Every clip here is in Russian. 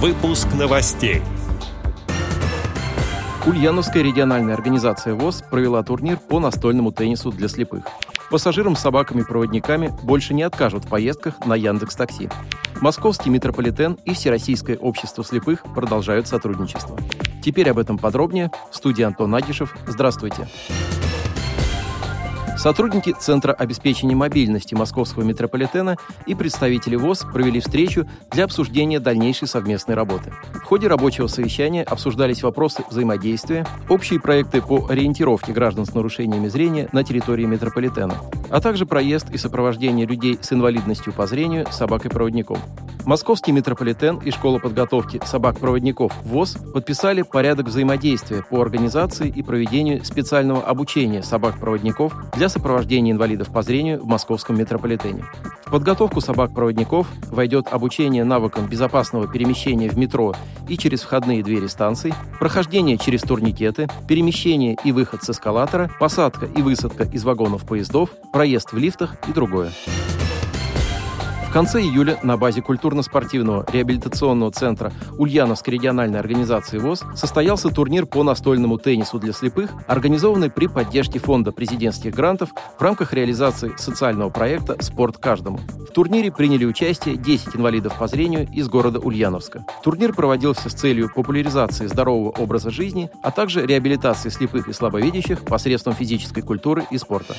Выпуск новостей. Ульяновская региональная организация ВОЗ провела турнир по настольному теннису для слепых. Пассажирам с собаками-проводниками больше не откажут в поездках на Яндекс Такси. Московский метрополитен и Всероссийское общество слепых продолжают сотрудничество. Теперь об этом подробнее. В студии Антон Агишев. Здравствуйте. Сотрудники Центра обеспечения мобильности Московского метрополитена и представители ВОЗ провели встречу для обсуждения дальнейшей совместной работы. В ходе рабочего совещания обсуждались вопросы взаимодействия, общие проекты по ориентировке граждан с нарушениями зрения на территории метрополитена, а также проезд и сопровождение людей с инвалидностью по зрению собакой-проводником. Московский метрополитен и школа подготовки собак-проводников ВОЗ подписали порядок взаимодействия по организации и проведению специального обучения собак-проводников для сопровождения инвалидов по зрению в московском метрополитене. В подготовку собак-проводников войдет обучение навыкам безопасного перемещения в метро и через входные двери станций, прохождение через турникеты, перемещение и выход с эскалатора, посадка и высадка из вагонов поездов, проезд в лифтах и другое. В конце июля на базе культурно-спортивного реабилитационного центра Ульяновской региональной организации ВОЗ состоялся турнир по настольному теннису для слепых, организованный при поддержке Фонда президентских грантов в рамках реализации социального проекта «Спорт каждому». В турнире приняли участие 10 инвалидов по зрению из города Ульяновска. Турнир проводился с целью популяризации здорового образа жизни, а также реабилитации слепых и слабовидящих посредством физической культуры и спорта.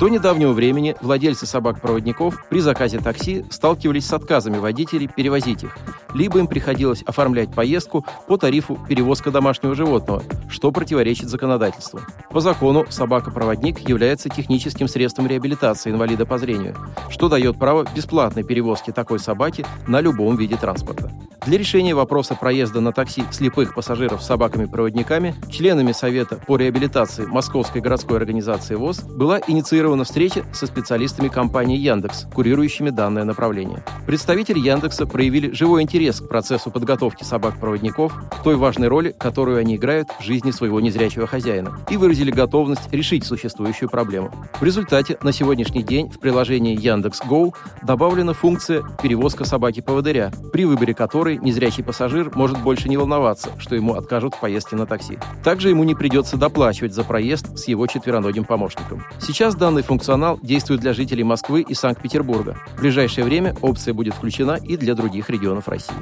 До недавнего времени владельцы собак-проводников при заказе такси сталкивались с отказами водителей перевозить их, либо им приходилось оформлять поездку по тарифу перевозка домашнего животного, что противоречит законодательству. По закону собака-проводник является техническим средством реабилитации инвалида по зрению, что дает право бесплатной перевозки такой собаки на любом виде транспорта. Для решения вопроса проезда на такси слепых пассажиров с собаками-проводниками членами Совета по реабилитации Московской городской организации ВОЗ была инициирована встреча со специалистами компании Яндекс, курирующими данное направление. Представители Яндекса проявили живой интерес к процессу подготовки собак-проводников, той важной роли, которую они играют в жизни своего незрячего хозяина, и выразили готовность решить существующую проблему. В результате на сегодняшний день в приложении Яндекс.Го добавлена функция «Перевозка собаки-поводыря», при выборе которой которой незрячий пассажир может больше не волноваться, что ему откажут в поездке на такси. Также ему не придется доплачивать за проезд с его четвероногим помощником. Сейчас данный функционал действует для жителей Москвы и Санкт-Петербурга. В ближайшее время опция будет включена и для других регионов России.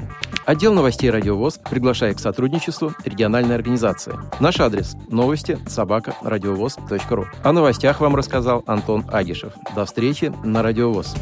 Отдел новостей «Радиовоз» приглашает к сотрудничеству региональной организации. Наш адрес – новости собака радиовоз.ру. О новостях вам рассказал Антон Агишев. До встречи на «Радиовоз».